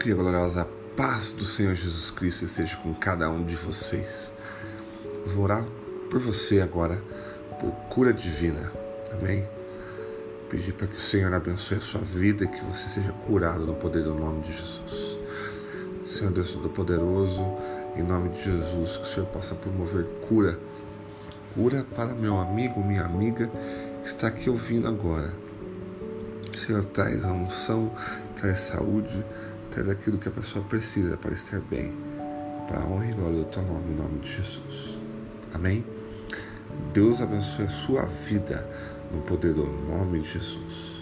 Que a gloriosa paz do Senhor Jesus Cristo esteja com cada um de vocês. Vou orar por você agora, por cura divina. Amém? Pedir para que o Senhor abençoe a sua vida e que você seja curado no poder do nome de Jesus. Senhor Deus Todo-Poderoso, em nome de Jesus, que o Senhor possa promover cura. Cura para meu amigo, minha amiga que está aqui ouvindo agora. Senhor, traz a unção, traz saúde, traz aquilo que a pessoa precisa para estar bem. Para a honra e glória do teu nome, em nome de Jesus. Amém? Deus abençoe a sua vida no poder do nome de Jesus.